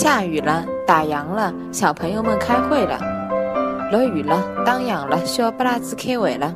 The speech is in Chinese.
下雨了打烊了小朋友们开会了。落雨了打烊了小巴拉子开会了。